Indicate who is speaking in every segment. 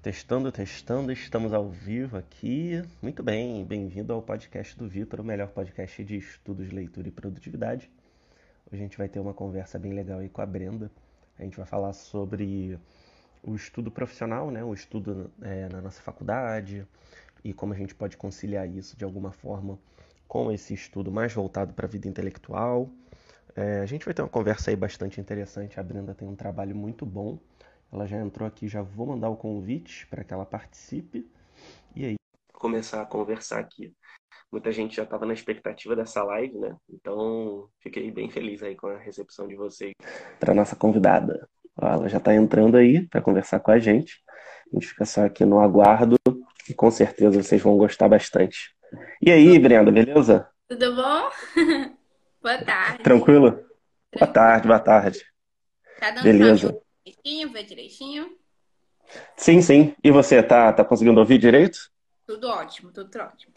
Speaker 1: Testando, testando, estamos ao vivo aqui. Muito bem, bem-vindo ao podcast do Vitor, o melhor podcast de estudos, leitura e produtividade. Hoje a gente vai ter uma conversa bem legal aí com a Brenda. A gente vai falar sobre o estudo profissional, né? o estudo é, na nossa faculdade e como a gente pode conciliar isso de alguma forma com esse estudo mais voltado para a vida intelectual. É, a gente vai ter uma conversa aí bastante interessante. A Brenda tem um trabalho muito bom ela já entrou aqui, já vou mandar o convite para que ela participe. E aí, começar a conversar aqui. Muita gente já estava na expectativa dessa live, né? Então, fiquei bem feliz aí com a recepção de vocês. Para nossa convidada. Ela já está entrando aí para conversar com a gente. A gente fica só aqui no aguardo e com certeza vocês vão gostar bastante. E aí, Brenda, beleza?
Speaker 2: Tudo bom? boa tarde.
Speaker 1: Tranquilo? Boa tarde, boa tarde.
Speaker 2: Tá dando
Speaker 1: beleza
Speaker 2: direitinho, ver direitinho?
Speaker 1: Sim, sim. E você, tá, tá conseguindo ouvir direito?
Speaker 2: Tudo ótimo, tudo ótimo.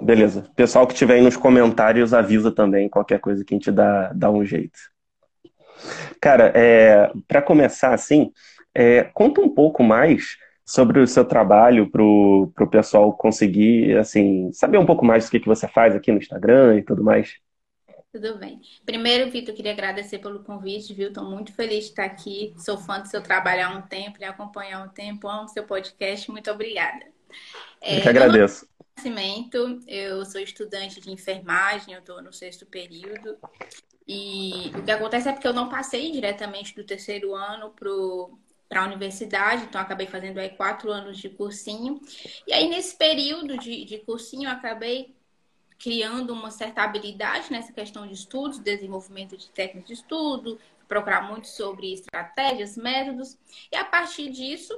Speaker 1: Beleza. Pessoal que tiver aí nos comentários, avisa também qualquer coisa que a gente dá, dá um jeito. Cara, é, para começar assim, é, conta um pouco mais sobre o seu trabalho para o pessoal conseguir, assim, saber um pouco mais do que, que você faz aqui no Instagram e tudo mais.
Speaker 2: Tudo bem. Primeiro, Vitor, queria agradecer pelo convite, viu? Estou muito feliz de estar aqui. Sou fã do seu trabalho há um tempo, lhe acompanhar há um tempo, amo seu podcast. Muito obrigada.
Speaker 1: É, eu que agradeço.
Speaker 2: Nascimento, eu sou estudante de enfermagem, eu estou no sexto período. E o que acontece é porque eu não passei diretamente do terceiro ano para a universidade, então acabei fazendo aí quatro anos de cursinho. E aí, nesse período de, de cursinho, eu acabei criando uma certa habilidade nessa questão de estudos, desenvolvimento de técnicas de estudo, procurar muito sobre estratégias, métodos. E a partir disso,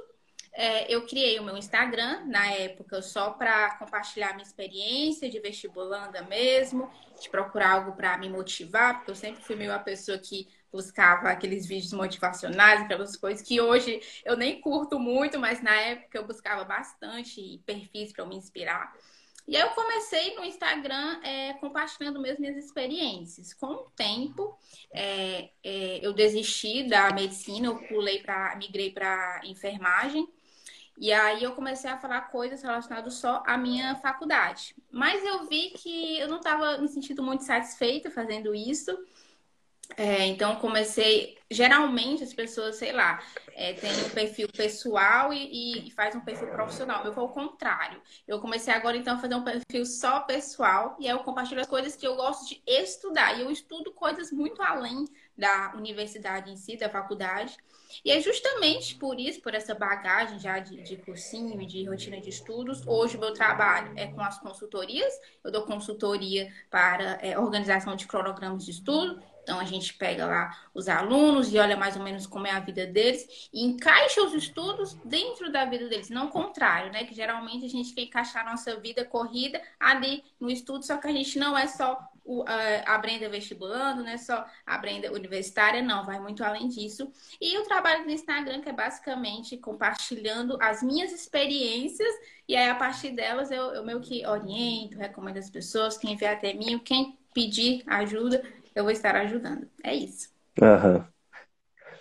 Speaker 2: é, eu criei o meu Instagram, na época, só para compartilhar minha experiência de vestibulanda mesmo, de procurar algo para me motivar, porque eu sempre fui meio a pessoa que buscava aqueles vídeos motivacionais, aquelas coisas que hoje eu nem curto muito, mas na época eu buscava bastante perfis para me inspirar. E aí eu comecei no Instagram é, compartilhando mesmo minhas experiências. Com o tempo, é, é, eu desisti da medicina, eu pulei para, migrei para enfermagem. E aí eu comecei a falar coisas relacionadas só à minha faculdade. Mas eu vi que eu não estava me sentindo muito satisfeita fazendo isso. É, então comecei. Geralmente as pessoas, sei lá, é, tem um perfil pessoal e, e, faz um perfil profissional. Eu vou ao contrário. Eu comecei agora então a fazer um perfil só pessoal e aí eu compartilho as coisas que eu gosto de estudar. E eu estudo coisas muito além da universidade em si, da faculdade. E é justamente por isso, por essa bagagem já de, de cursinho de rotina de estudos, hoje o meu trabalho é com as consultorias. Eu dou consultoria para é, organização de cronogramas de estudo então a gente pega lá os alunos e olha mais ou menos como é a vida deles e encaixa os estudos dentro da vida deles, não o contrário, né? Que geralmente a gente quer encaixar a nossa vida corrida ali no estudo, só que a gente não é só o, a, a Brenda vestibulando, não é só a Brenda universitária, não, vai muito além disso. E o trabalho no Instagram, que é basicamente compartilhando as minhas experiências, e aí a partir delas eu, eu meio que oriento, recomendo as pessoas, quem vier até mim, quem pedir ajuda, eu vou estar ajudando. É isso.
Speaker 1: Aham.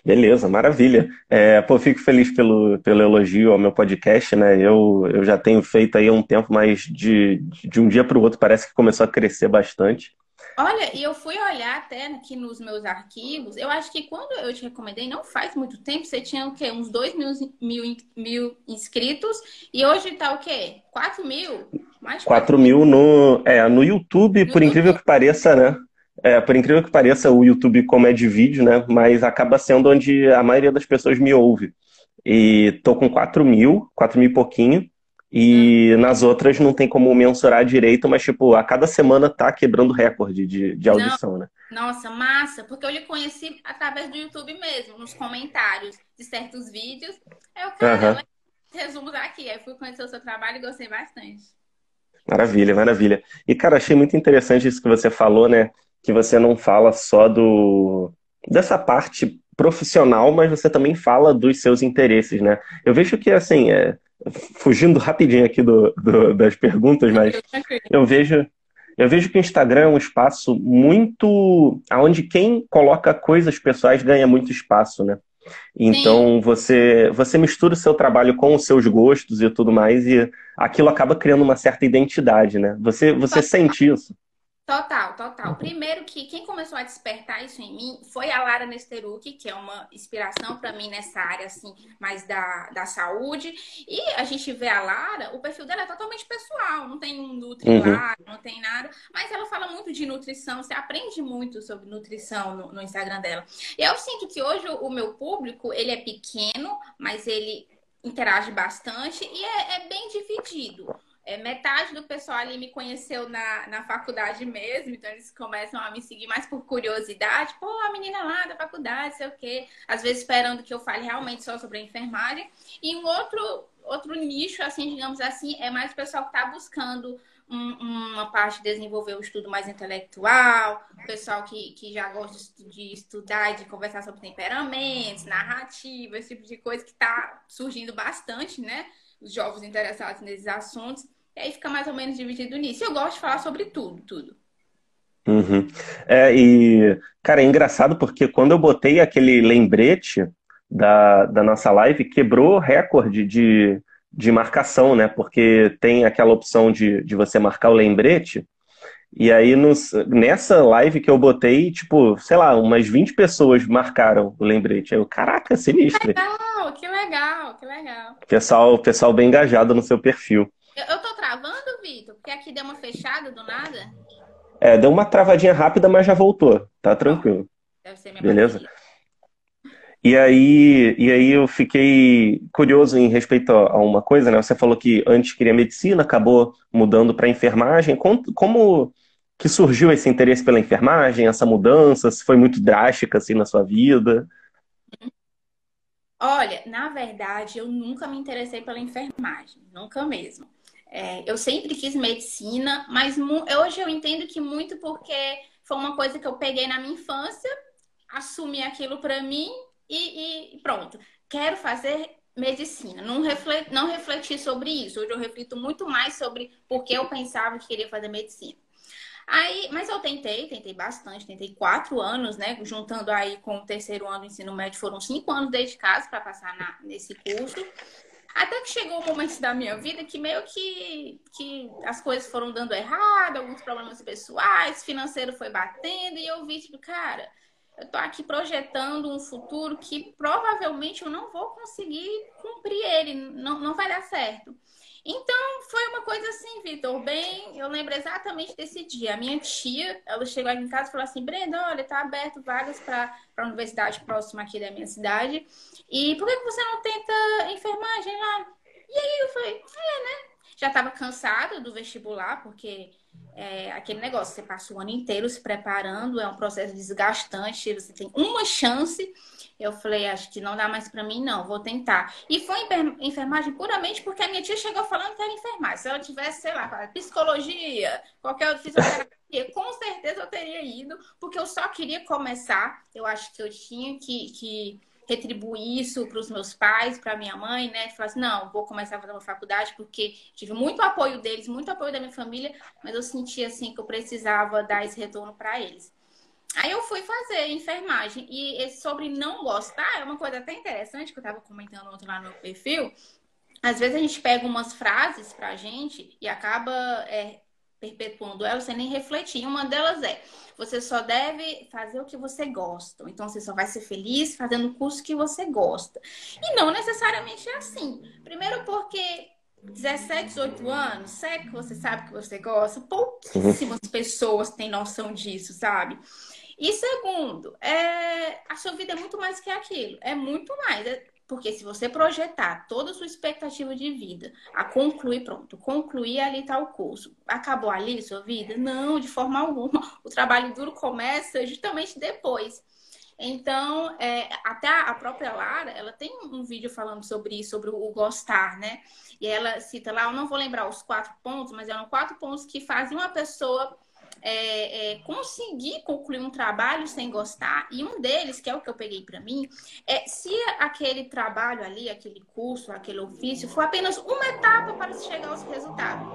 Speaker 1: Beleza, maravilha. É, pô, fico feliz pelo, pelo elogio ao meu podcast, né? Eu, eu já tenho feito aí há um tempo, mas de, de um dia para o outro parece que começou a crescer bastante.
Speaker 2: Olha, e eu fui olhar até aqui nos meus arquivos, eu acho que quando eu te recomendei, não faz muito tempo, você tinha o quê? Uns 2 mil, mil, mil inscritos, e hoje tá o quê? 4 mil?
Speaker 1: Mais 4 mil no, é, no YouTube, no por YouTube. incrível que pareça, né? É, por incrível que pareça, o YouTube como é de vídeo, né? Mas acaba sendo onde a maioria das pessoas me ouve. E tô com 4 mil, 4 mil e pouquinho. E hum. nas outras não tem como mensurar direito, mas, tipo, a cada semana tá quebrando recorde de, de audição,
Speaker 2: não.
Speaker 1: né?
Speaker 2: Nossa, massa! Porque eu lhe conheci através do YouTube mesmo, nos comentários de certos vídeos. Eu, cara, uhum. resumos aqui. Aí fui conhecer o seu trabalho e gostei bastante.
Speaker 1: Maravilha, maravilha. E, cara, achei muito interessante isso que você falou, né? Que você não fala só do dessa parte profissional, mas você também fala dos seus interesses, né? Eu vejo que, assim, é, fugindo rapidinho aqui do, do, das perguntas, mas eu vejo eu vejo que o Instagram é um espaço muito. onde quem coloca coisas pessoais ganha muito espaço, né? Então você você mistura o seu trabalho com os seus gostos e tudo mais e aquilo acaba criando uma certa identidade, né? Você você sente isso?
Speaker 2: Total, total. Primeiro que quem começou a despertar isso em mim foi a Lara Nesteruk, que é uma inspiração para mim nessa área assim, mais da, da saúde. E a gente vê a Lara, o perfil dela é totalmente pessoal, não tem um nutri uhum. lá, não tem nada, mas ela fala muito de nutrição, você aprende muito sobre nutrição no, no Instagram dela. E eu sinto que hoje o meu público, ele é pequeno, mas ele interage bastante e é, é bem dividido. É, metade do pessoal ali me conheceu na, na faculdade mesmo, então eles começam a me seguir mais por curiosidade. Pô, a menina lá da faculdade, sei o quê. Às vezes esperando que eu fale realmente só sobre a enfermagem. E um outro, outro nicho, assim, digamos assim, é mais o pessoal que está buscando um, uma parte de desenvolver o estudo mais intelectual, o pessoal que, que já gosta de estudar e de conversar sobre temperamentos, narrativa, esse tipo de coisa que está surgindo bastante, né? Os jovens interessados nesses assuntos. E aí fica mais ou menos dividido nisso. Eu gosto de falar sobre tudo, tudo.
Speaker 1: Uhum. É, e, cara, é engraçado porque quando eu botei aquele lembrete da, da nossa live, quebrou recorde de, de marcação, né? Porque tem aquela opção de, de você marcar o lembrete. E aí, nos, nessa live que eu botei, tipo, sei lá, umas 20 pessoas marcaram o lembrete. Aí eu, caraca, sinistro.
Speaker 2: Que legal, que legal, que legal.
Speaker 1: Pessoal, pessoal bem engajado no seu perfil.
Speaker 2: Eu, eu tô travando, Vitor? Porque aqui deu uma fechada do nada?
Speaker 1: É, deu uma travadinha rápida, mas já voltou. Tá tranquilo. Deve ser minha Beleza? Bateria. E aí, e aí eu fiquei curioso em respeito a uma coisa, né? Você falou que antes queria medicina, acabou mudando para enfermagem. Como, como que surgiu esse interesse pela enfermagem, essa mudança? Se foi muito drástica assim na sua vida?
Speaker 2: Olha, na verdade, eu nunca me interessei pela enfermagem, nunca mesmo. É, eu sempre quis medicina, mas hoje eu entendo que muito porque foi uma coisa que eu peguei na minha infância, assumi aquilo para mim e, e, pronto. Quero fazer medicina. Não, reflet, não refleti sobre isso. Hoje eu reflito muito mais sobre por que eu pensava que queria fazer medicina. Aí, mas eu tentei, tentei bastante, tentei quatro anos, né? Juntando aí com o terceiro ano do ensino médio, foram cinco anos dedicados para passar na, nesse curso. Até que chegou um momento da minha vida que meio que, que as coisas foram dando errado, alguns problemas pessoais, financeiro foi batendo, e eu vi, tipo, cara, eu tô aqui projetando um futuro que provavelmente eu não vou conseguir cumprir ele, não, não vai dar certo. Então, foi uma coisa assim, Vitor, bem, eu lembro exatamente desse dia. A minha tia, ela chegou aqui em casa e falou assim, Brenda, olha, tá aberto vagas para a universidade próxima aqui da minha cidade. E por que você não tenta enfermagem lá? E aí eu falei, é, né? Já estava cansada do vestibular, porque é aquele negócio, você passa o ano inteiro se preparando, é um processo desgastante, você tem uma chance eu falei, acho que não dá mais para mim, não, vou tentar. E foi enfermagem puramente porque a minha tia chegou falando que era enfermagem. Se ela tivesse, sei lá, psicologia, qualquer outra fisioterapia, com certeza eu teria ido, porque eu só queria começar. Eu acho que eu tinha que, que retribuir isso para os meus pais, para minha mãe, né? Falar assim, não, vou começar a fazer uma faculdade porque tive muito apoio deles, muito apoio da minha família, mas eu sentia assim que eu precisava dar esse retorno para eles. Aí eu fui fazer enfermagem. E sobre não gostar, é uma coisa até interessante que eu estava comentando ontem lá no perfil. Às vezes a gente pega umas frases pra gente e acaba é, perpetuando elas sem nem refletir. Uma delas é: você só deve fazer o que você gosta. Então você só vai ser feliz fazendo o curso que você gosta. E não necessariamente é assim. Primeiro porque 17, 18 anos, sério que você sabe que você gosta? Pouquíssimas pessoas têm noção disso, sabe? E segundo, é, a sua vida é muito mais que aquilo. É muito mais. É, porque se você projetar toda a sua expectativa de vida a concluir, pronto, concluir ali tal curso, acabou ali sua vida? Não, de forma alguma. O trabalho duro começa justamente depois. Então, é, até a própria Lara, ela tem um vídeo falando sobre isso, sobre o gostar, né? E ela cita lá, eu não vou lembrar os quatro pontos, mas eram quatro pontos que fazem uma pessoa é, é, conseguir concluir um trabalho sem gostar, e um deles, que é o que eu peguei para mim, é se aquele trabalho ali, aquele curso, aquele ofício, for apenas uma etapa para se chegar aos resultados.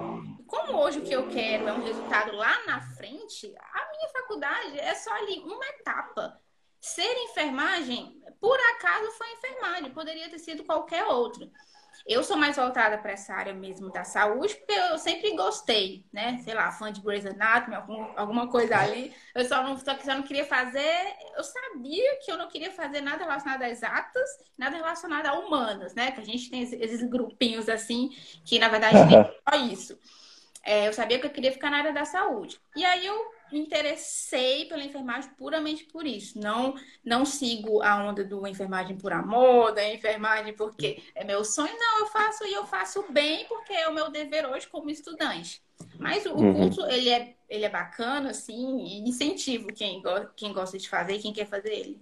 Speaker 2: Como hoje o que eu quero é um resultado lá na frente, a minha faculdade é só ali uma etapa. ser enfermagem, por acaso foi enfermagem, poderia ter sido qualquer outro. Eu sou mais voltada para essa área mesmo da saúde, porque eu sempre gostei, né? Sei lá, fã de Grey's Anatomy, algum, alguma coisa ali. Eu só não, só, só não queria fazer. Eu sabia que eu não queria fazer nada relacionado a exatas, nada relacionado a humanas, né? Que a gente tem esses grupinhos assim, que na verdade nem é só isso. É, eu sabia que eu queria ficar na área da saúde. E aí eu me interessei pela enfermagem puramente por isso. Não não sigo a onda do enfermagem por amor, da enfermagem porque é meu sonho. Não, eu faço e eu faço bem porque é o meu dever hoje como estudante. Mas o uhum. curso, ele é, ele é bacana, assim, e incentivo quem, quem gosta de fazer e quem quer fazer ele.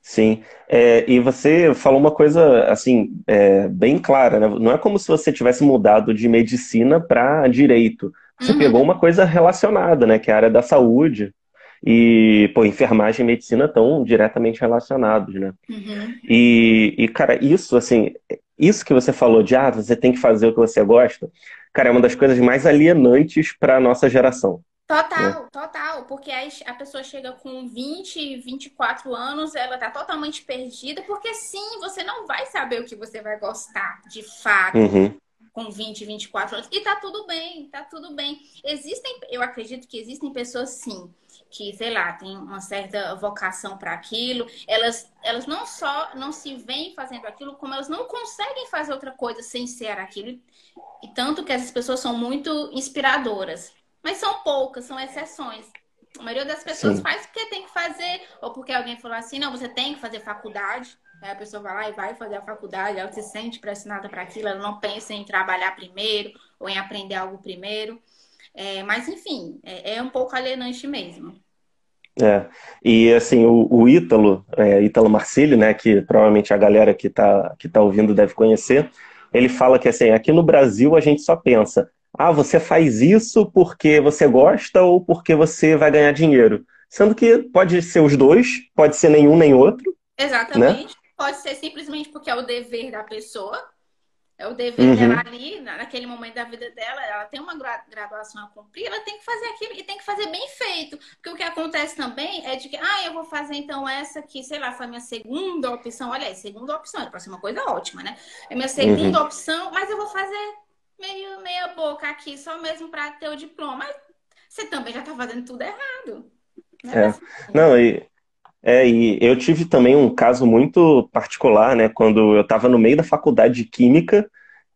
Speaker 1: Sim, é, e você falou uma coisa, assim, é, bem clara, né? Não é como se você tivesse mudado de medicina para direito. Você uhum. pegou uma coisa relacionada, né? Que é a área da saúde. E, pô, enfermagem e medicina estão diretamente relacionados, né? Uhum. E, e, cara, isso, assim, isso que você falou de, ah, você tem que fazer o que você gosta, cara, é uma das coisas mais alienantes para a nossa geração.
Speaker 2: Total, né? total, porque aí a pessoa chega com 20, 24 anos, ela tá totalmente perdida, porque sim, você não vai saber o que você vai gostar de fato. Uhum com 20, 24 anos. E tá tudo bem, tá tudo bem. Existem, eu acredito que existem pessoas sim, que, sei lá, tem uma certa vocação para aquilo. Elas, elas não só não se veem fazendo aquilo, como elas não conseguem fazer outra coisa sem ser aquilo. E tanto que essas pessoas são muito inspiradoras. Mas são poucas, são exceções. A maioria das pessoas Sim. faz porque tem que fazer, ou porque alguém falou assim, não, você tem que fazer faculdade. Aí a pessoa vai lá e vai fazer a faculdade, ela se sente pressionada para aquilo, ela não pensa em trabalhar primeiro ou em aprender algo primeiro. É, mas, enfim, é, é, um pouco alienante mesmo.
Speaker 1: É, e assim, o, o Ítalo, é, Ítalo Marcilli, né, que provavelmente a galera que está que tá ouvindo deve conhecer, ele fala que assim, aqui no Brasil a gente só pensa, ah, você faz isso porque você gosta ou porque você vai ganhar dinheiro. Sendo que pode ser os dois, pode ser nenhum nem outro.
Speaker 2: Exatamente. Né? Pode ser simplesmente porque é o dever da pessoa. É o dever uhum. dela ali, naquele momento da vida dela, ela tem uma graduação a cumprir, ela tem que fazer aquilo e tem que fazer bem feito. Porque o que acontece também é de que, ah, eu vou fazer então essa que, sei lá, foi a minha segunda opção. Olha aí, segunda opção, pode ser uma coisa ótima, né? É minha segunda uhum. opção, mas eu vou fazer meio meia boca aqui, só mesmo para ter o diploma. Mas você também já tá fazendo tudo errado.
Speaker 1: Né? É. Assim, Não, e é, e eu tive também um caso muito particular, né? Quando eu estava no meio da faculdade de Química,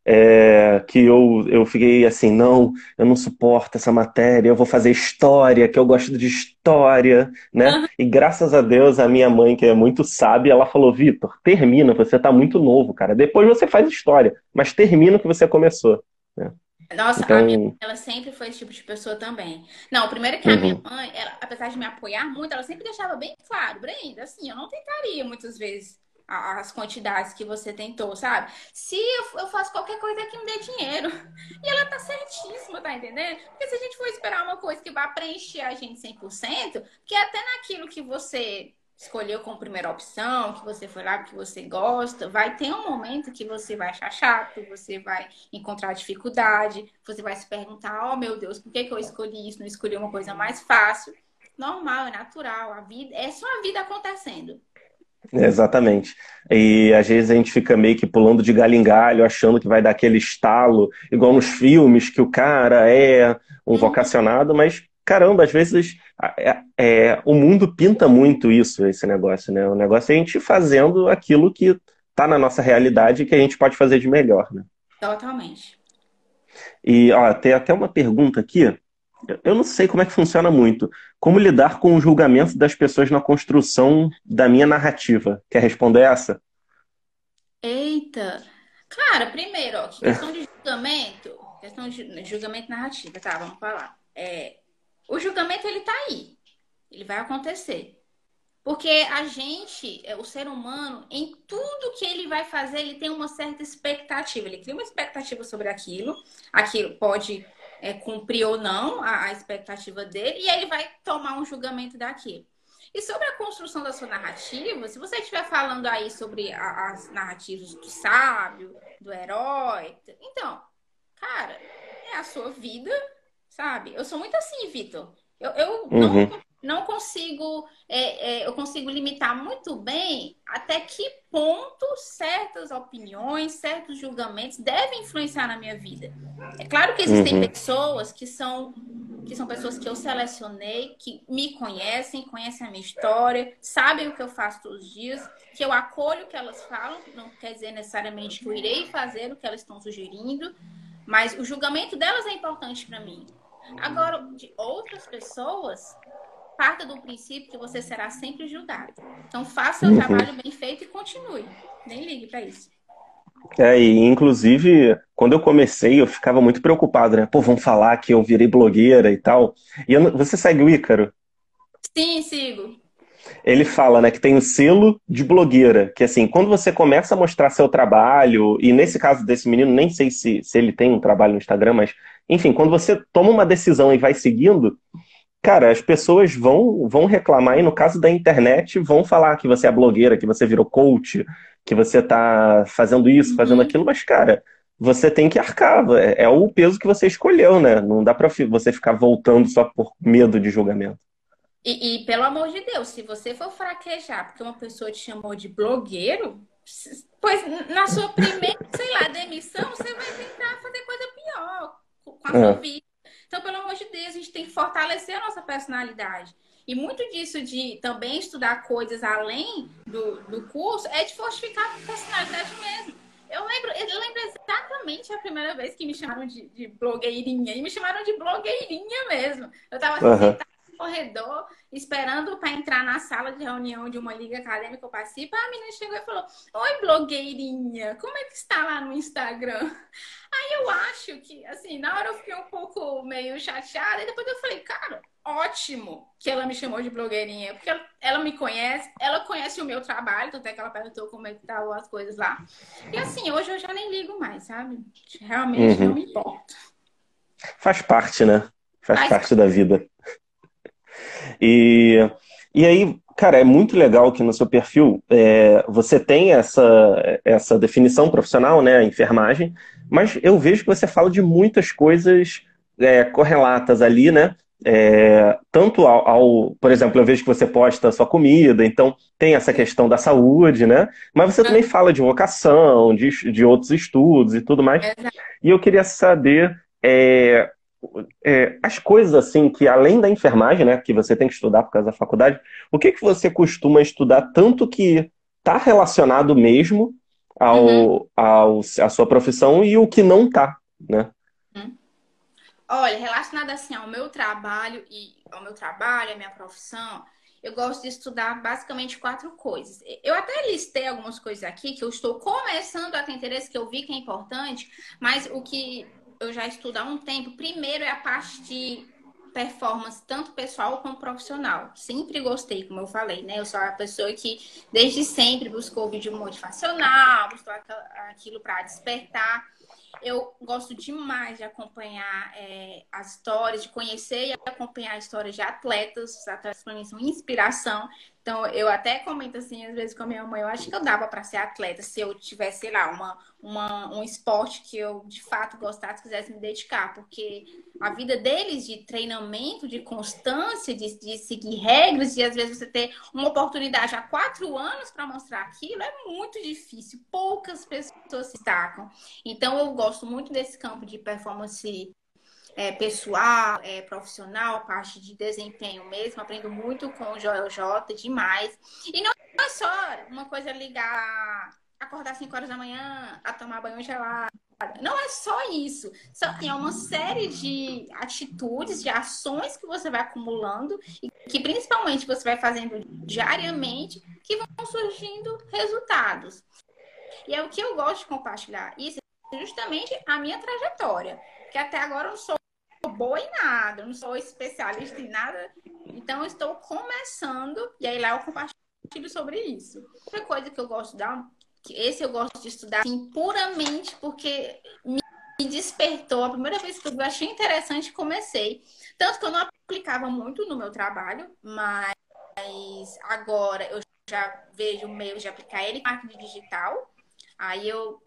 Speaker 1: é, que eu, eu fiquei assim, não, eu não suporto essa matéria, eu vou fazer história, que eu gosto de história, né? Uhum. E graças a Deus, a minha mãe, que é muito sábia, ela falou, Vitor, termina, você está muito novo, cara. Depois você faz história, mas termina o que você começou. Né?
Speaker 2: Nossa, então... a minha mãe, ela sempre foi esse tipo de pessoa também. Não, primeiro que a minha uhum. mãe, ela, apesar de me apoiar muito, ela sempre deixava bem claro, Brenda, assim, eu não tentaria muitas vezes as quantidades que você tentou, sabe? Se eu, eu, faço qualquer coisa que me dê dinheiro. E ela tá certíssima, tá entendendo? Porque se a gente for esperar uma coisa que vai preencher a gente 100%, que até naquilo que você escolheu como primeira opção, que você foi lá porque você gosta, vai ter um momento que você vai achar chato, você vai encontrar dificuldade, você vai se perguntar, oh meu Deus, por que, que eu escolhi isso? Não escolhi uma coisa mais fácil. Normal, é natural, a vida é só a vida acontecendo.
Speaker 1: Exatamente. E às vezes a gente fica meio que pulando de galho em galho, achando que vai dar aquele estalo, igual nos filmes, que o cara é um uhum. vocacionado, mas caramba, às vezes é, é, o mundo pinta muito isso, esse negócio, né? O negócio é a gente fazendo aquilo que está na nossa realidade e que a gente pode fazer de melhor, né?
Speaker 2: Totalmente.
Speaker 1: E ó, tem até uma pergunta aqui. Eu não sei como é que funciona muito. Como lidar com o julgamento das pessoas na construção da minha narrativa? Quer responder essa?
Speaker 2: Eita! Cara, primeiro, ó, questão de julgamento, questão de julgamento narrativa, tá? Vamos falar. É, o julgamento ele tá aí. Ele vai acontecer. Porque a gente, é, o ser humano, em tudo que ele vai fazer, ele tem uma certa expectativa. Ele cria uma expectativa sobre aquilo. Aquilo pode é, cumprir ou não a, a expectativa dele. E aí ele vai tomar um julgamento daquilo. E sobre a construção da sua narrativa, se você estiver falando aí sobre a, as narrativas do sábio, do herói, então, cara, é a sua vida sabe? Eu sou muito assim, Vitor. Eu, eu uhum. não não consigo, é, é, eu consigo limitar muito bem até que ponto certas opiniões, certos julgamentos devem influenciar na minha vida. É claro que existem uhum. pessoas que são que são pessoas que eu selecionei, que me conhecem, conhecem a minha história, sabem o que eu faço todos os dias, que eu acolho o que elas falam, não quer dizer necessariamente que eu irei fazer o que elas estão sugerindo, mas o julgamento delas é importante para mim. Agora, de outras pessoas, parta do princípio que você será sempre julgado. Então, faça o uhum. trabalho bem feito e continue. Nem ligue para isso.
Speaker 1: É, e inclusive, quando eu comecei, eu ficava muito preocupado, né? Pô, vão falar que eu virei blogueira e tal. E eu, você segue o Ícaro?
Speaker 2: Sim, sigo.
Speaker 1: Ele fala, né, que tem o selo de blogueira, que assim, quando você começa a mostrar seu trabalho, e nesse caso desse menino, nem sei se, se ele tem um trabalho no Instagram, mas, enfim, quando você toma uma decisão e vai seguindo, cara, as pessoas vão, vão reclamar, e no caso da internet, vão falar que você é blogueira, que você virou coach, que você tá fazendo isso, fazendo uhum. aquilo, mas, cara, você tem que arcar. É, é, o peso que você escolheu, né? Não dá pra você ficar voltando só por medo de julgamento.
Speaker 2: E, e pelo amor de Deus, se você for fraquejar porque uma pessoa te chamou de blogueiro, pois na sua primeira, sei lá, demissão, você vai tentar fazer coisa pior com a sua é. vida. Então, pelo amor de Deus, a gente tem que fortalecer a nossa personalidade. E muito disso de também estudar coisas além do, do curso é de fortificar a personalidade mesmo. Eu lembro, eu lembro exatamente a primeira vez que me chamaram de, de blogueirinha. E me chamaram de blogueirinha mesmo. Eu estava uhum. sentada corredor, esperando para entrar na sala de reunião de uma liga acadêmica que eu participo. A menina chegou e falou: Oi, blogueirinha, como é que está lá no Instagram? Aí eu acho que, assim, na hora eu fiquei um pouco meio chateada. E depois eu falei: Cara, ótimo que ela me chamou de blogueirinha, porque ela, ela, me conhece, ela conhece o meu trabalho, até que ela perguntou como é que estavam as coisas lá. E assim, hoje eu já nem ligo mais, sabe? Realmente uhum. não me importa.
Speaker 1: Faz parte, né? Faz, Faz parte da vida. E, e aí, cara, é muito legal que no seu perfil é, você tem essa, essa definição profissional, né? A enfermagem, mas eu vejo que você fala de muitas coisas é, correlatas ali, né? É, tanto ao, ao, por exemplo, eu vejo que você posta a sua comida, então tem essa questão da saúde, né? Mas você também fala de vocação, de, de outros estudos e tudo mais. E eu queria saber é, é, as coisas assim que além da enfermagem, né, que você tem que estudar por causa da faculdade, o que que você costuma estudar tanto que está relacionado mesmo ao, uhum. ao à sua profissão e o que não está, né?
Speaker 2: Olha, relacionado assim ao meu trabalho e ao meu trabalho, à minha profissão, eu gosto de estudar basicamente quatro coisas. Eu até listei algumas coisas aqui que eu estou começando a ter interesse, que eu vi que é importante, mas o que eu já estudo há um tempo, primeiro é a parte de performance, tanto pessoal como profissional. Sempre gostei, como eu falei, né? Eu sou a pessoa que desde sempre buscou vídeo motivacional, buscou aquilo para despertar. Eu gosto demais de acompanhar é, as histórias, de conhecer e acompanhar a história de atletas. Os atletas para mim são inspiração. Então, eu até comento assim, às vezes com a minha mãe, eu acho que eu dava para ser atleta se eu tivesse, sei lá, uma, uma, um esporte que eu de fato gostasse, quisesse me dedicar, porque a vida deles de treinamento, de constância, de, de seguir regras, e às vezes você ter uma oportunidade há quatro anos para mostrar aquilo, é muito difícil. Poucas pessoas se destacam. Então, eu gosto muito desse campo de performance é, pessoal, é, profissional, parte de desempenho mesmo. Aprendo muito com o Joel J, demais. E não é só uma coisa ligar, acordar às 5 horas da manhã, a tomar banho gelado. Não é só isso. É uma série de atitudes, de ações que você vai acumulando e que principalmente você vai fazendo diariamente que vão surgindo resultados. E é o que eu gosto de compartilhar. Isso é justamente a minha trajetória. Que até agora eu não sou boa em nada, não sou especialista em nada. Então, estou começando, e aí lá eu compartilho sobre isso. Outra coisa que eu gosto de dar, esse eu gosto de estudar assim, puramente porque me despertou. A primeira vez que eu achei interessante comecei. Tanto que eu não aplicava muito no meu trabalho, mas agora eu já vejo meios de aplicar ele em marketing digital. Aí eu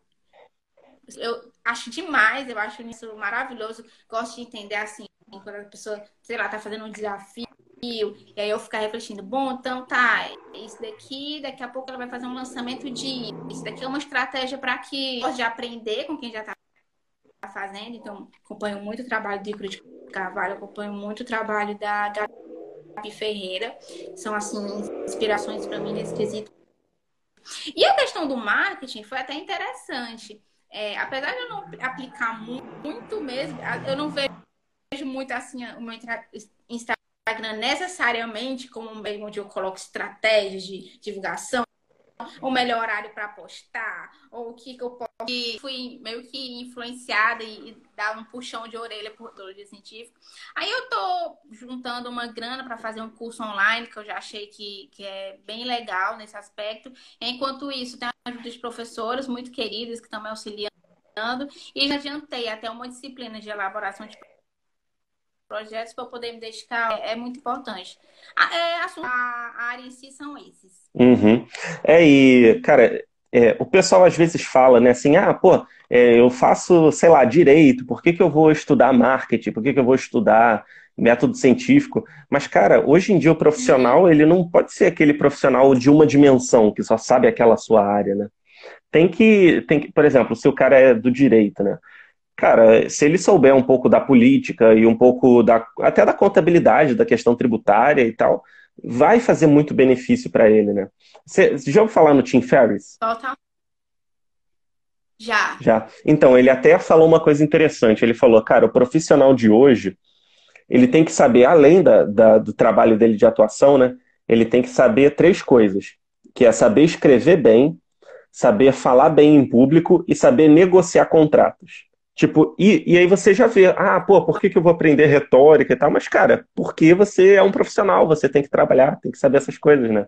Speaker 2: eu acho demais, eu acho isso maravilhoso. Gosto de entender assim, quando a pessoa, sei lá, tá fazendo um desafio e aí eu ficar refletindo, bom, então tá, isso daqui, daqui a pouco ela vai fazer um lançamento de isso daqui é uma estratégia para que pode aprender com quem já está fazendo, então acompanho muito o trabalho de Carvalho, acompanho muito o trabalho da Gabi Ferreira, são assim inspirações para mim nesse quesito. E a questão do marketing foi até interessante. É, apesar de eu não aplicar muito, muito mesmo, eu não vejo muito assim o meu Instagram Instagram necessariamente como um meio onde eu coloco estratégias de divulgação, o melhor horário para postar, ou o que, que eu posso. E fui meio que influenciada e, e dar um puxão de orelha por todo dia científico. Aí eu tô juntando uma grana para fazer um curso online, que eu já achei que, que é bem legal nesse aspecto. Enquanto isso, tem a ajuda de professoras muito queridas que estão me auxiliando. E já adiantei até uma disciplina de elaboração de projetos para poder me dedicar é, é muito importante. A, é, a, a, área em si são esses.
Speaker 1: Uhum. É, e, cara, é, o pessoal às vezes fala, né, assim, ah, pô, é, eu faço, sei lá, direito, por que, que eu vou estudar marketing? Por que, que eu vou estudar método científico? Mas, cara, hoje em dia o profissional, uhum. ele não pode ser aquele profissional de uma dimensão, que só sabe aquela sua área, né? Tem que, tem que, por exemplo, se o cara é do direito, né? Cara, se ele souber um pouco da política e um pouco da, até da contabilidade, da questão tributária e tal, vai fazer muito benefício para ele, né? Você já ouviu falar no Tim Ferriss?
Speaker 2: Total. Já.
Speaker 1: Já. Então, ele até falou uma coisa interessante. Ele falou, cara, o profissional de hoje, ele tem que saber, além da, da, do trabalho dele de atuação, né? Ele tem que saber três coisas. Que é saber escrever bem, saber falar bem em público e saber negociar contratos. Tipo, e, e aí você já vê, ah, pô, por que, que eu vou aprender retórica e tal? Mas, cara, porque você é um profissional, você tem que trabalhar, tem que saber essas coisas, né?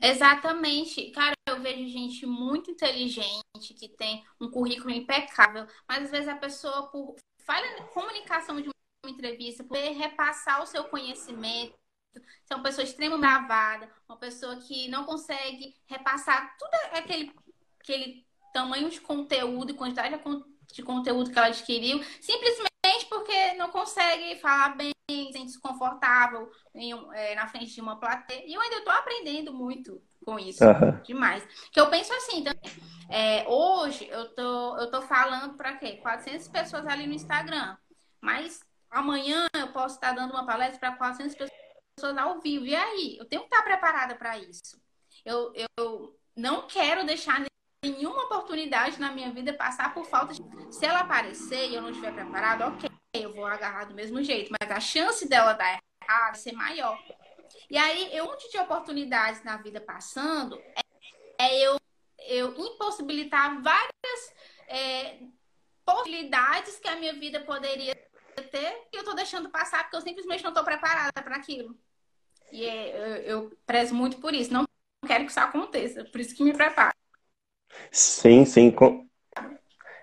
Speaker 2: Exatamente. Cara, eu vejo gente muito inteligente, que tem um currículo impecável, mas às vezes a pessoa, por falha comunicação de uma entrevista, por repassar o seu conhecimento, é uma pessoa extremamente gravada, uma pessoa que não consegue repassar tudo aquele, aquele tamanho de conteúdo e quantidade de conteúdo que ela adquiriu, simplesmente porque não consegue falar bem, se sente desconfortável em, é, na frente de uma plateia. E eu ainda estou aprendendo muito com isso, uhum. demais. Que eu penso assim, também, é, hoje eu tô, eu tô falando para quê? 400 pessoas ali no Instagram, mas amanhã eu posso estar dando uma palestra para 400 pessoas ao vivo. E aí? Eu tenho que estar preparada para isso. Eu, eu não quero deixar nenhuma oportunidade na minha vida passar por falta de. Se ela aparecer e eu não estiver preparado, ok, eu vou agarrar do mesmo jeito. Mas a chance dela dar errado ser maior. E aí, eu, um monte de oportunidades na vida passando é, é eu, eu impossibilitar várias é, possibilidades que a minha vida poderia ter e eu tô deixando passar porque eu simplesmente não tô preparada para aquilo. E é, eu, eu prezo muito por isso. Não quero que isso aconteça, por isso que me preparo.
Speaker 1: Sim, sim.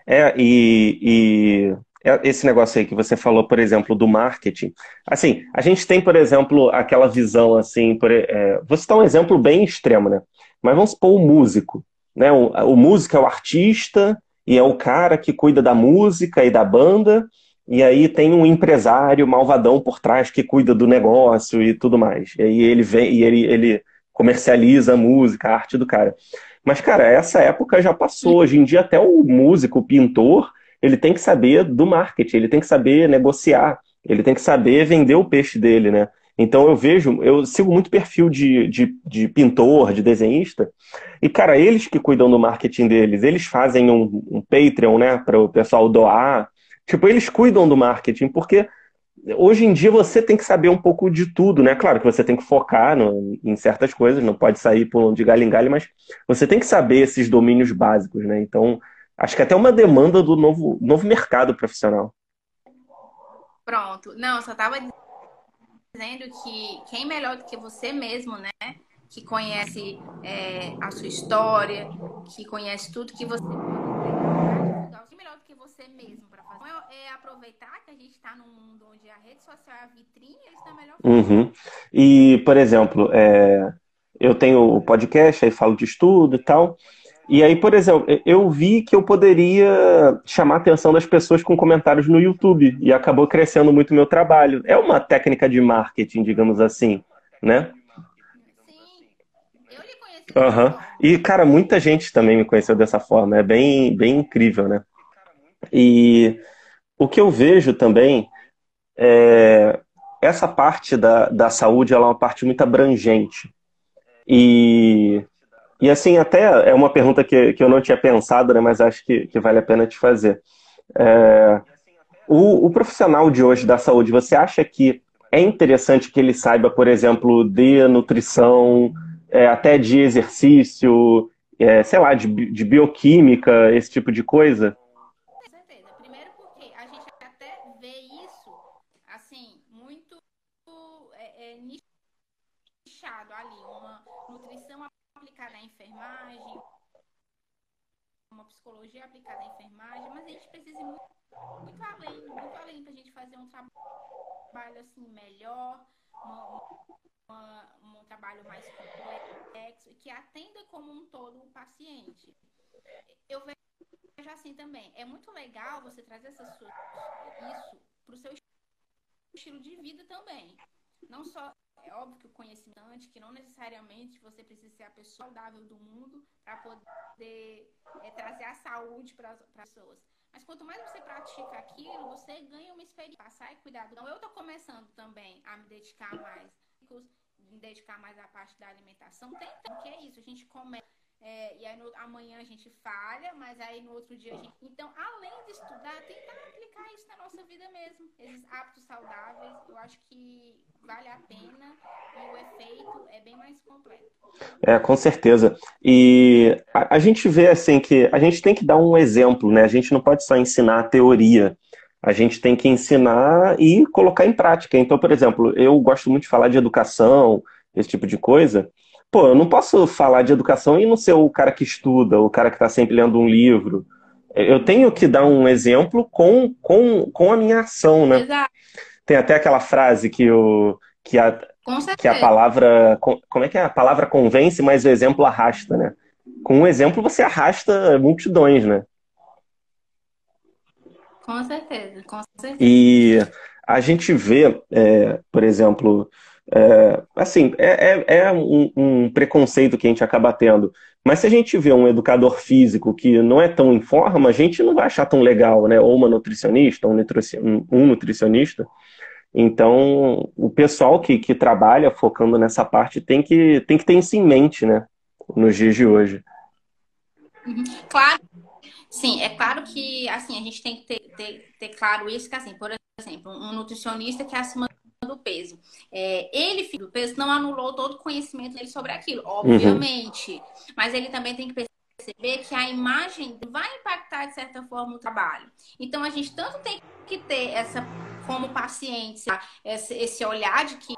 Speaker 1: É, e, e é esse negócio aí que você falou, por exemplo, do marketing. Assim, a gente tem, por exemplo, aquela visão assim, por, é, vou citar um exemplo bem extremo, né? Mas vamos supor o músico, né? O, o músico é o artista e é o cara que cuida da música e da banda, e aí tem um empresário malvadão por trás que cuida do negócio e tudo mais. E aí ele vem e ele, ele comercializa a música, a arte do cara. Mas, cara, essa época já passou. Hoje em dia, até o músico, o pintor, ele tem que saber do marketing, ele tem que saber negociar, ele tem que saber vender o peixe dele, né? Então eu vejo, eu sigo muito perfil de, de, de pintor, de desenhista, e, cara, eles que cuidam do marketing deles, eles fazem um, um Patreon, né, para o pessoal doar. Tipo, eles cuidam do marketing, porque hoje em dia você tem que saber um pouco de tudo, né? Claro que você tem que focar no, em certas coisas, não pode sair pulando de galho em galho, mas você tem que saber esses domínios básicos, né? Então, acho que até uma demanda do novo, novo mercado profissional.
Speaker 2: Pronto. Não, eu só estava dizendo que quem melhor do que você mesmo, né? Que conhece é, a sua história, que conhece tudo que você quem melhor do que você mesmo para fazer? Então, é, aproveitar que a gente está num mundo onde a rede social é a vitrine, eles estão melhor.
Speaker 1: Uhum. E, por exemplo, é, eu tenho o podcast, aí falo de estudo e tal. E aí, por exemplo, eu vi que eu poderia chamar a atenção das pessoas com comentários no YouTube e acabou crescendo muito o meu trabalho. É uma técnica de marketing, digamos assim, né? Sim. Eu lhe conheci. Uhum. E, cara, muita gente também me conheceu dessa forma. É bem, bem incrível, né? E o que eu vejo também é essa parte da, da saúde ela é uma parte muito abrangente. E, e assim, até é uma pergunta que, que eu não tinha pensado, né, mas acho que, que vale a pena te fazer. É, o, o profissional de hoje da saúde, você acha que é interessante que ele saiba, por exemplo, de nutrição, é, até de exercício, é, sei lá, de, de bioquímica, esse tipo de coisa?
Speaker 2: psicologia aplicada à enfermagem, mas a gente precisa ir muito, muito além, muito além para a gente fazer um trabalho assim melhor, um trabalho mais complexo e que atenda como um todo o paciente. Eu vejo assim também, é muito legal você trazer essas, isso para o seu estilo de vida também. Não só é óbvio que o conhecimento, que não necessariamente você precisa ser a pessoa saudável do mundo para poder é, trazer a saúde para as pessoas. Mas quanto mais você pratica aquilo, você ganha uma experiência. Passar e cuidado. Então, eu estou começando também a me dedicar mais, me dedicar mais à parte da alimentação. Tem, tem que é isso. A gente começa é, e aí no, amanhã a gente falha, mas aí no outro dia a gente. Então, além de estudar, tentar aplicar isso na nossa vida mesmo. Esses hábitos saudáveis, eu acho que vale a pena e o efeito é bem mais completo.
Speaker 1: É, com certeza. E a, a gente vê assim que a gente tem que dar um exemplo, né? A gente não pode só ensinar a teoria. A gente tem que ensinar e colocar em prática. Então, por exemplo, eu gosto muito de falar de educação, esse tipo de coisa pô, eu não posso falar de educação e não ser o cara que estuda, o cara que está sempre lendo um livro. Eu tenho que dar um exemplo com, com, com a minha ação, né? Exato. Tem até aquela frase que, o, que, a, que a palavra. Como é que é? A palavra convence, mas o exemplo arrasta, né? Com um exemplo você arrasta multidões, né?
Speaker 2: Com certeza, com certeza.
Speaker 1: E a gente vê, é, por exemplo, é, assim, é, é, é um, um, preconceito que a gente acaba tendo. Mas se a gente vê um educador físico que não é tão em forma, a gente não vai achar tão legal, né? Ou uma nutricionista, um, nutricionista. Então, o pessoal que, que trabalha focando nessa parte tem que, tem que ter isso em mente, né? Nos dias de hoje.
Speaker 2: Uhum. Claro. Sim, é claro que assim, a gente tem que ter, ter, ter claro isso, que assim, por exemplo, um nutricionista que acima do peso. É, ele, do peso, não anulou todo o conhecimento dele sobre aquilo, obviamente. Uhum. Mas ele também tem que perceber que a imagem vai impactar, de certa forma, o trabalho. Então, a gente tanto tem que ter essa, como paciente, esse, esse olhar de que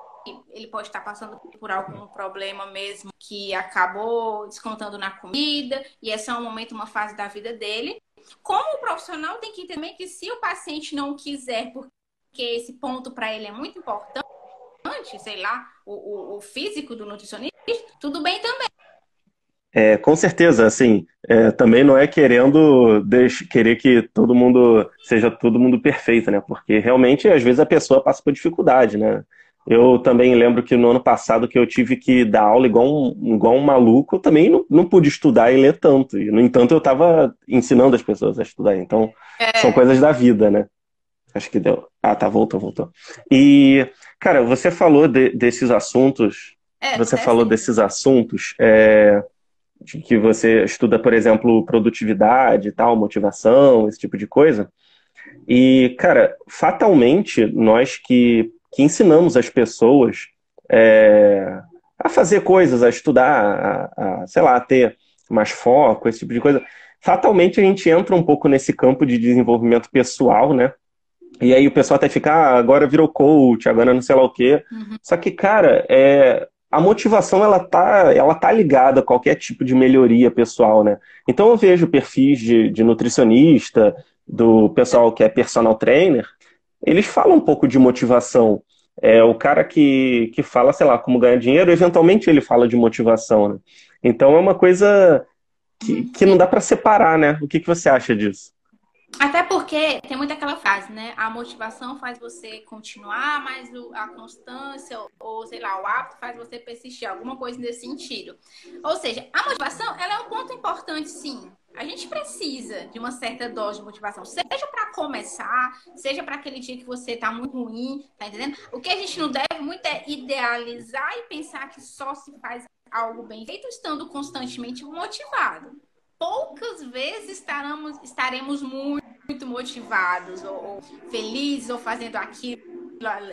Speaker 2: ele pode estar passando por algum problema mesmo que acabou descontando na comida, e esse é um momento, uma fase da vida dele. Como o profissional tem que entender que se o paciente não quiser, porque porque esse ponto para ele é muito importante, sei lá, o, o, o físico do nutricionista, tudo bem também.
Speaker 1: É, com certeza, assim, é, também não é querendo querer que todo mundo seja todo mundo perfeito, né? Porque realmente, às vezes, a pessoa passa por dificuldade, né? Eu também lembro que no ano passado que eu tive que dar aula igual um, igual um maluco, eu também não, não pude estudar e ler tanto. E, no entanto, eu estava ensinando as pessoas a estudar. Então, é. são coisas da vida, né? Acho que deu. Ah, tá, voltou, voltou. E, cara, você falou de, desses assuntos. É, você falou sim. desses assuntos é, de que você estuda, por exemplo, produtividade e tal, motivação, esse tipo de coisa. E, cara, fatalmente, nós que, que ensinamos as pessoas é, a fazer coisas, a estudar, a, a, sei lá, a ter mais foco, esse tipo de coisa, fatalmente a gente entra um pouco nesse campo de desenvolvimento pessoal, né? E aí o pessoal até fica, ah, agora virou coach, agora não sei lá o quê. Uhum. Só que, cara, é, a motivação ela tá, ela tá ligada a qualquer tipo de melhoria pessoal, né? Então eu vejo perfis de, de nutricionista, do pessoal que é personal trainer, eles falam um pouco de motivação. É o cara que, que fala, sei lá, como ganhar dinheiro, eventualmente ele fala de motivação, né? Então é uma coisa que, que não dá para separar, né? O que, que você acha disso?
Speaker 2: Até porque tem muita aquela frase, né? A motivação faz você continuar, mas a constância, ou sei lá, o hábito faz você persistir, alguma coisa nesse sentido. Ou seja, a motivação, ela é um ponto importante, sim. A gente precisa de uma certa dose de motivação, seja para começar, seja para aquele dia que você tá muito ruim, tá entendendo? O que a gente não deve muito é idealizar e pensar que só se faz algo bem feito estando constantemente motivado poucas vezes estaremos, estaremos muito, muito motivados, ou, ou, felizes, ou fazendo aquilo,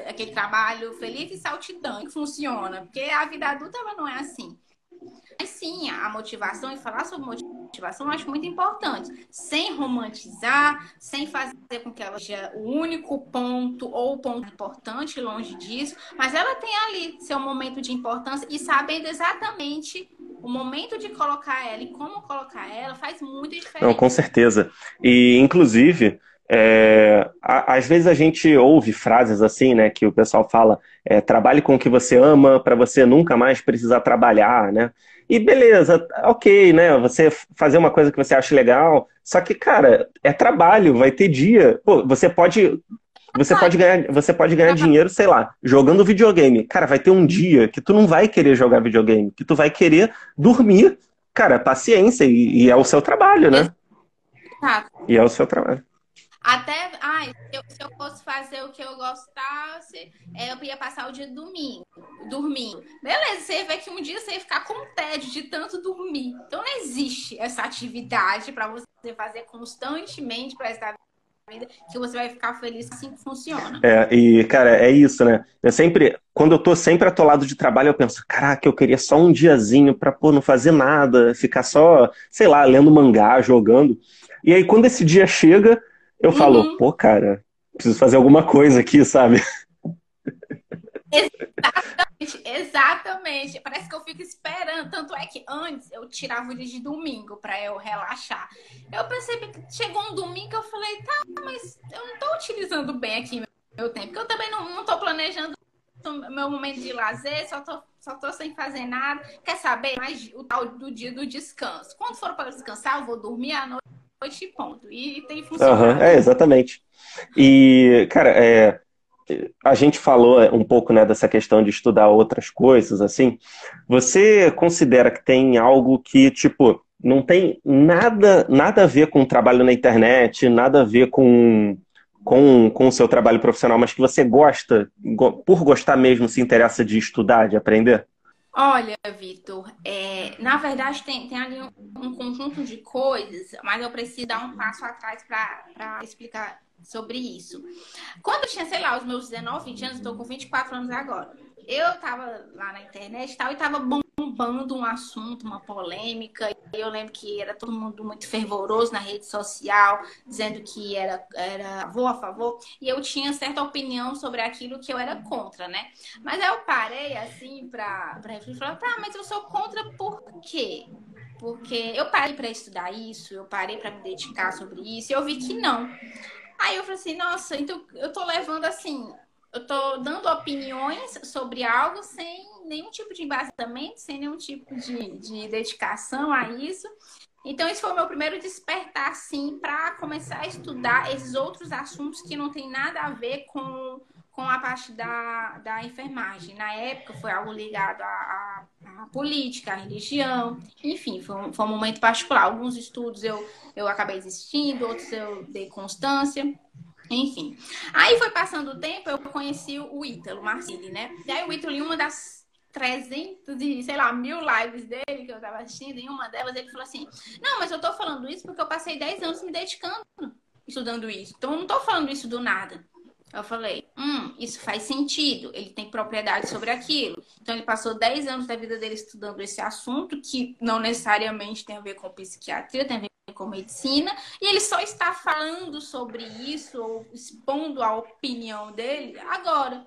Speaker 2: aquele trabalho feliz e saltitante que funciona. Porque a vida adulta não é assim. Mas sim, a motivação e falar sobre motivação eu acho muito importante. Sem romantizar, sem fazer com que ela seja o único ponto ou ponto importante, longe disso. Mas ela tem ali seu momento de importância e sabendo exatamente o momento de colocar ela e como colocar ela faz muita diferença.
Speaker 1: Não, com certeza. E, inclusive, é, às vezes a gente ouve frases assim, né, que o pessoal fala, é, trabalhe com o que você ama para você nunca mais precisar trabalhar, né? E beleza, ok, né? Você fazer uma coisa que você acha legal, só que, cara, é trabalho, vai ter dia. Pô, você pode você pode ganhar, você pode ganhar dinheiro, sei lá, jogando videogame. Cara, vai ter um dia que tu não vai querer jogar videogame, que tu vai querer dormir. Cara, paciência, e, e é o seu trabalho, né? Exato. E é o seu trabalho.
Speaker 2: Até, ai, se eu, se eu, fosse fazer o que eu gostasse, eu ia passar o dia domingo, dormindo. Beleza, você vê que um dia você ia ficar com tédio de tanto dormir. Então não existe essa atividade para você fazer constantemente para estar vida, que você vai ficar feliz assim que funciona.
Speaker 1: É, e, cara, é isso, né? Eu sempre, quando eu tô sempre atolado de trabalho, eu penso, caraca, eu queria só um diazinho pra, pô, não fazer nada, ficar só, sei lá, lendo mangá, jogando. E aí, quando esse dia chega, eu uhum. falo, pô, cara, preciso fazer alguma coisa aqui, sabe?
Speaker 2: Exatamente, exatamente. Parece que eu fico esperando. Tanto é que antes eu tirava o dia de domingo para eu relaxar. Eu percebi que chegou um domingo que eu falei, tá, mas eu não tô utilizando bem aqui meu tempo. Porque eu também não, não tô planejando meu momento de lazer, só tô, só tô sem fazer nada. Quer saber mais o tal do dia do descanso? Quando for para descansar, eu vou dormir à noite e ponto. E tem funcionado.
Speaker 1: Uhum, é, exatamente. E, cara, é, a gente falou um pouco né, dessa questão de estudar outras coisas, assim. Você considera que tem algo que, tipo, não tem nada, nada a ver com o trabalho na internet, nada a ver com, com, com o seu trabalho profissional, mas que você gosta, por gostar mesmo, se interessa de estudar, de aprender?
Speaker 2: Olha, Vitor, é, na verdade tem, tem ali um, um, conjunto de coisas, mas eu preciso dar um passo atrás para explicar sobre isso. Quando eu tinha, sei lá, os meus 19, 20 anos, estou com 24 anos agora. Eu tava lá na internet e tal, e tava bombando um assunto, uma polêmica. Eu lembro que era todo mundo muito fervoroso na rede social, dizendo que era, era vou a favor. E eu tinha certa opinião sobre aquilo que eu era contra, né? Mas aí eu parei assim pra, pra refletir falar, tá, mas eu sou contra por quê? Porque eu parei para estudar isso, eu parei para me dedicar sobre isso, e eu vi que não. Aí eu falei assim, nossa, então eu tô levando assim, eu tô dando opiniões sobre algo sem nenhum tipo de embasamento, sem nenhum tipo de, de dedicação a isso. Então, esse foi o meu primeiro despertar, assim, para começar a estudar esses outros assuntos que não tem nada a ver com com a parte da, da enfermagem. Na época foi algo ligado à, à, à política, à religião, enfim, foi um, foi um momento particular. Alguns estudos eu, eu acabei desistindo, outros eu dei constância. Enfim. Aí foi passando o tempo, eu conheci o Ítalo Marcili, né? E aí o Ítalo, em uma das 300 e, sei lá, mil lives dele que eu tava assistindo, em uma delas ele falou assim: Não, mas eu tô falando isso porque eu passei 10 anos me dedicando estudando isso. Então eu não tô falando isso do nada. Eu falei, hum, isso faz sentido, ele tem propriedade sobre aquilo. Então, ele passou 10 anos da vida dele estudando esse assunto, que não necessariamente tem a ver com psiquiatria, tem a ver com medicina, e ele só está falando sobre isso, ou expondo a opinião dele agora.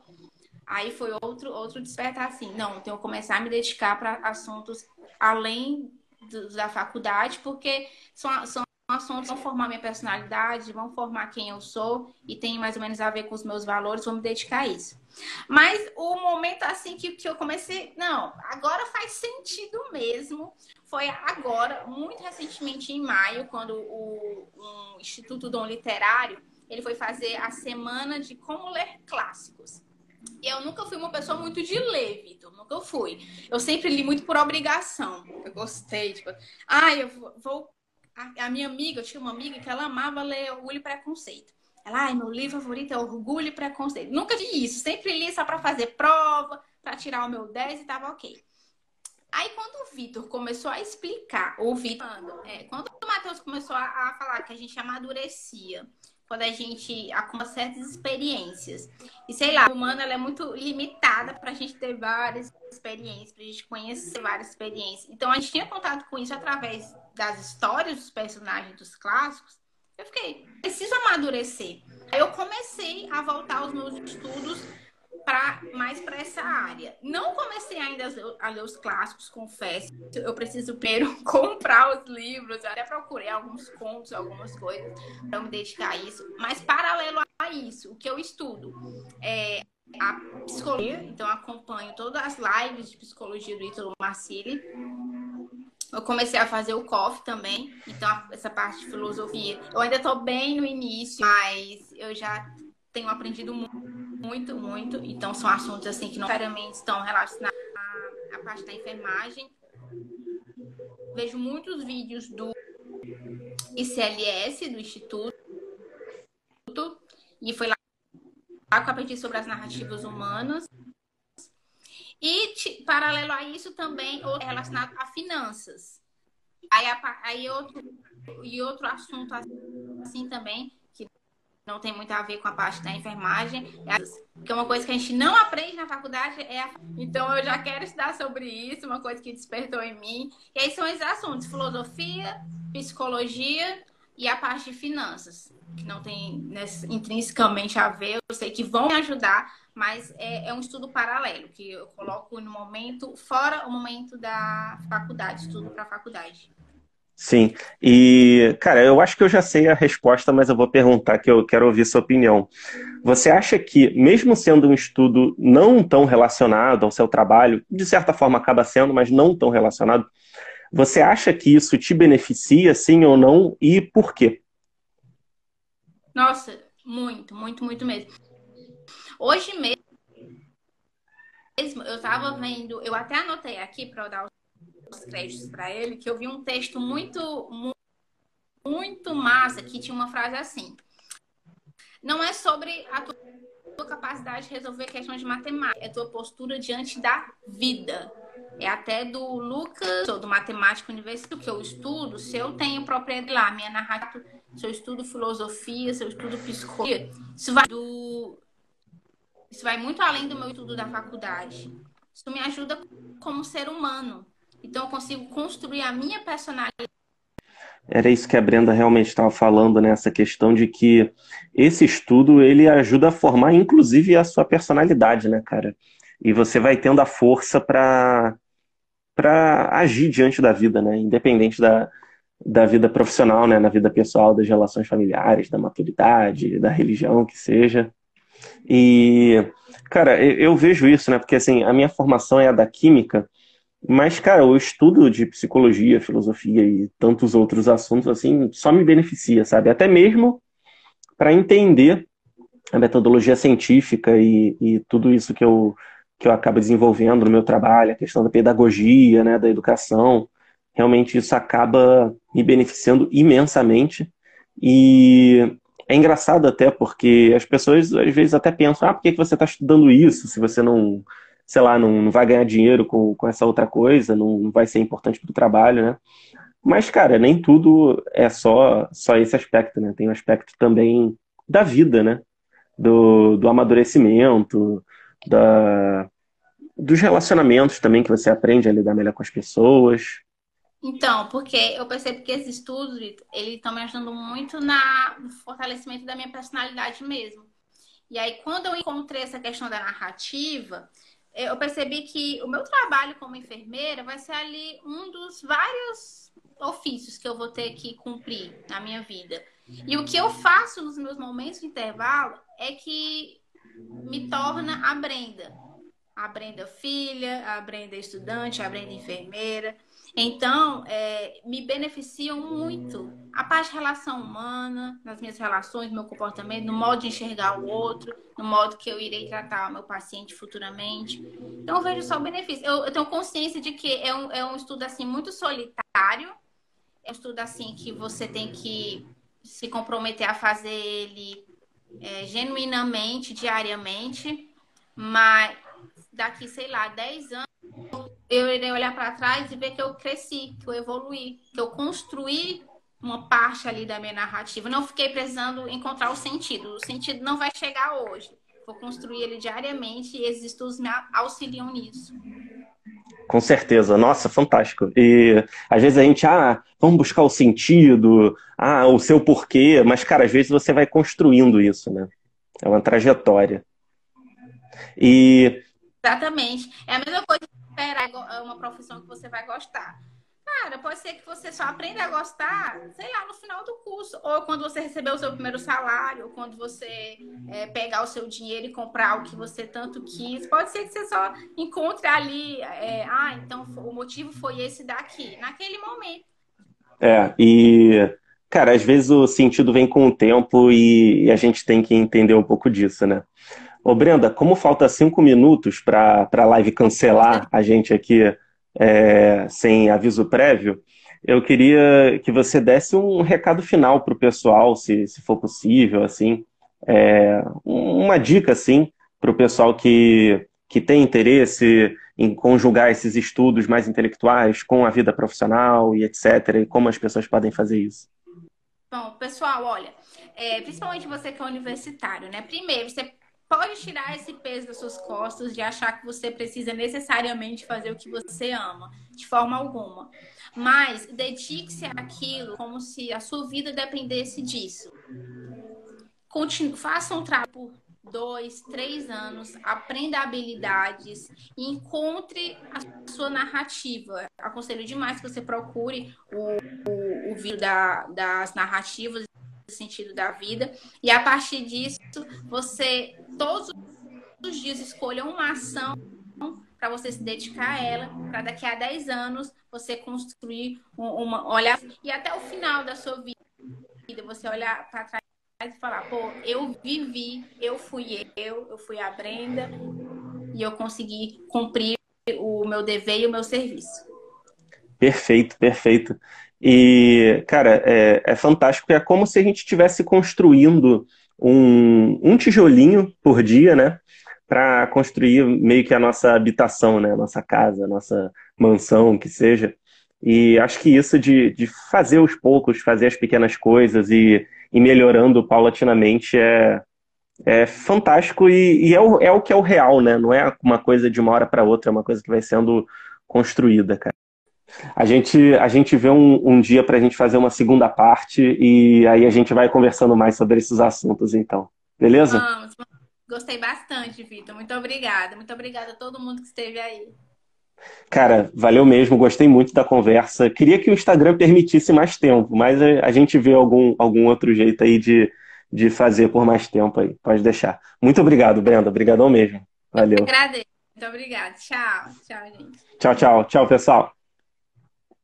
Speaker 2: Aí foi outro, outro despertar assim, não, tenho que começar a me dedicar para assuntos além do, da faculdade, porque são, são assuntos que vão formar minha personalidade, vão formar quem eu sou e tem mais ou menos a ver com os meus valores, vou me dedicar a isso. Mas o momento assim que, que eu comecei, não, agora faz sentido mesmo. Foi agora, muito recentemente em maio, quando o um Instituto Dom Literário ele foi fazer a semana de como ler clássicos. E eu nunca fui uma pessoa muito de ler, Vitor. Nunca fui. Eu sempre li muito por obrigação. Eu gostei. Tipo, ah, eu vou. A, minha amiga, eu tinha uma amiga que ela amava ler Orgulho e Preconceito. Ela, ai, meu livro favorito é Orgulho e Preconceito. Nunca vi isso. Sempre li só para fazer prova, para tirar o meu 10 e tava ok. Aí quando o Vitor começou a explicar, o Vitor, é, quando o Matheus começou a, a falar que a gente amadurecia quando a gente acumula certas experiências. E sei lá, a humana ela é muito limitada para a gente ter várias experiências, para a gente conhecer várias experiências. Então a gente tinha contato com isso através das histórias dos personagens dos clássicos. Eu fiquei, preciso amadurecer. Aí eu comecei a voltar aos meus estudos mais para essa área. Não comecei ainda a ler os clássicos, confesso. Eu preciso primeiro comprar os livros. Até procurei alguns contos, algumas coisas para me dedicar a isso. Mas paralelo a isso, o que eu estudo é a psicologia. Então acompanho todas as lives de psicologia do Ítalo Marcilli. Eu comecei a fazer o COF também, então essa parte de filosofia. Eu ainda estou bem no início, mas eu já tenho aprendido muito muito, muito. Então, são assuntos assim que não necessariamente estão relacionados à, à parte da enfermagem. Vejo muitos vídeos do ICLS, do Instituto, e foi lá que eu aprendi sobre as narrativas humanas. E, paralelo a isso, também é relacionado a finanças. Aí, aí outro, e outro assunto assim também não tem muito a ver com a parte da enfermagem. É porque uma coisa que a gente não aprende na faculdade é a... Então eu já quero estudar sobre isso, uma coisa que despertou em mim. E aí são esses assuntos: filosofia, psicologia e a parte de finanças, que não tem né, intrinsecamente a ver. Eu sei que vão me ajudar, mas é, é um estudo paralelo, que eu coloco no momento, fora o momento da faculdade, estudo para a faculdade.
Speaker 1: Sim, e cara, eu acho que eu já sei a resposta, mas eu vou perguntar que eu quero ouvir sua opinião. Você acha que, mesmo sendo um estudo não tão relacionado ao seu trabalho, de certa forma acaba sendo, mas não tão relacionado, você acha que isso te beneficia, sim ou não, e por quê?
Speaker 2: Nossa, muito, muito, muito mesmo. Hoje mesmo, eu estava vendo, eu até anotei aqui para dar os créditos para ele, que eu vi um texto muito, muito massa que tinha uma frase assim: Não é sobre a tua capacidade de resolver questões de matemática, é tua postura diante da vida. É até do Lucas, do matemático universitário que eu estudo, se eu tenho propriedade lá, minha narrativa, se eu estudo filosofia, se eu estudo psicologia, isso vai do isso vai muito além do meu estudo da faculdade. Isso me ajuda como ser humano. Então eu consigo construir a minha personalidade.
Speaker 1: Era isso que a Brenda realmente estava falando, né? Essa questão de que esse estudo ele ajuda a formar, inclusive, a sua personalidade, né, cara? E você vai tendo a força para para agir diante da vida, né? Independente da, da vida profissional, né? Na vida pessoal, das relações familiares, da maturidade, da religião, que seja. E, cara, eu, eu vejo isso, né? Porque, assim, a minha formação é a da química, mas, cara, o estudo de psicologia, filosofia e tantos outros assuntos, assim, só me beneficia, sabe? Até mesmo para entender a metodologia científica e, e, tudo isso que eu, que eu acabo desenvolvendo no meu trabalho, a questão da pedagogia, né, da educação. Realmente isso acaba me beneficiando imensamente. E é engraçado até porque as pessoas às vezes até pensam: ah, por que você está estudando isso se você não sei lá, não, não vai ganhar dinheiro com, com essa outra coisa, não, não vai ser importante para o trabalho, né? Mas, cara, nem tudo é só, só esse aspecto, né? Tem o um aspecto também da vida, né? Do, do amadurecimento, da, dos relacionamentos também, que você aprende a lidar melhor com as pessoas.
Speaker 2: Então, porque eu percebo que esses estudos, estão me ajudando muito na, no fortalecimento da minha personalidade mesmo. E aí, quando eu encontrei essa questão da narrativa, eu percebi que o meu trabalho como enfermeira vai ser ali um dos vários ofícios que eu vou ter que cumprir na minha vida. E o que eu faço nos meus momentos de intervalo é que me torna a Brenda. A Brenda filha, a Brenda estudante, a Brenda enfermeira. Então, é, me beneficiam muito a parte de relação humana, nas minhas relações, meu comportamento, no modo de enxergar o outro, no modo que eu irei tratar o meu paciente futuramente. Então, eu vejo só o benefício. Eu, eu tenho consciência de que é um, é um estudo, assim, muito solitário. É um estudo, assim, que você tem que se comprometer a fazer ele é, genuinamente, diariamente. Mas daqui, sei lá, 10 anos, eu irei olhar para trás e ver que eu cresci, que eu evoluí, que eu construí uma parte ali da minha narrativa. Não fiquei precisando encontrar o sentido. O sentido não vai chegar hoje. Vou construir ele diariamente e esses estudos me auxiliam nisso.
Speaker 1: Com certeza, nossa, fantástico. E às vezes a gente, ah, vamos buscar o sentido, ah, o seu porquê, mas, cara, às vezes você vai construindo isso, né? É uma trajetória.
Speaker 2: E. Exatamente. É a mesma coisa esperar uma profissão que você vai gostar. Cara, pode ser que você só aprenda a gostar, sei lá, no final do curso. Ou quando você receber o seu primeiro salário, ou quando você é, pegar o seu dinheiro e comprar o que você tanto quis. Pode ser que você só encontre ali, é, ah, então o motivo foi esse daqui, naquele momento.
Speaker 1: É, e, cara, às vezes o sentido vem com o tempo e, e a gente tem que entender um pouco disso, né? Ô, Brenda, como falta cinco minutos para a live cancelar a gente aqui é, sem aviso prévio, eu queria que você desse um recado final para o pessoal, se, se for possível, assim, é, uma dica, assim, para o pessoal que, que tem interesse em conjugar esses estudos mais intelectuais com a vida profissional e etc., e como as pessoas podem fazer isso.
Speaker 2: Bom, pessoal, olha, é, principalmente você que é universitário, né? Primeiro, você pode tirar esse peso das suas costas de achar que você precisa necessariamente fazer o que você ama, de forma alguma. Mas dedique-se àquilo como se a sua vida dependesse disso. Continue, faça um trabalho por dois, três anos, aprenda habilidades e encontre a sua narrativa. Aconselho demais que você procure o, o, o vídeo da, das narrativas sentido da vida. E a partir disso, você todos os dias escolha uma ação para você se dedicar a ela, para daqui a 10 anos você construir uma olhar e até o final da sua vida, você olhar para trás e falar, pô, eu vivi, eu fui eu, eu fui a Brenda e eu consegui cumprir o meu dever e o meu serviço.
Speaker 1: Perfeito, perfeito. E, cara, é, é fantástico. É como se a gente estivesse construindo um, um tijolinho por dia, né? Para construir meio que a nossa habitação, né? Nossa casa, nossa mansão, que seja. E acho que isso de, de fazer os poucos, fazer as pequenas coisas e ir melhorando paulatinamente é, é fantástico e, e é, o, é o que é o real, né? Não é uma coisa de uma hora para outra, é uma coisa que vai sendo construída, cara. A gente, a gente vê um, um dia para a gente fazer uma segunda parte e aí a gente vai conversando mais sobre esses assuntos, então. Beleza?
Speaker 2: Vamos. Gostei bastante, Vitor. Muito obrigada. Muito obrigada a todo mundo que esteve aí.
Speaker 1: Cara, valeu mesmo, gostei muito da conversa. Queria que o Instagram permitisse mais tempo, mas a gente vê algum, algum outro jeito aí de, de fazer por mais tempo aí. Pode deixar. Muito obrigado, Brenda. Obrigadão mesmo. Valeu. Eu
Speaker 2: agradeço. Muito obrigada. Tchau. Tchau, gente.
Speaker 1: Tchau, tchau. Tchau, pessoal.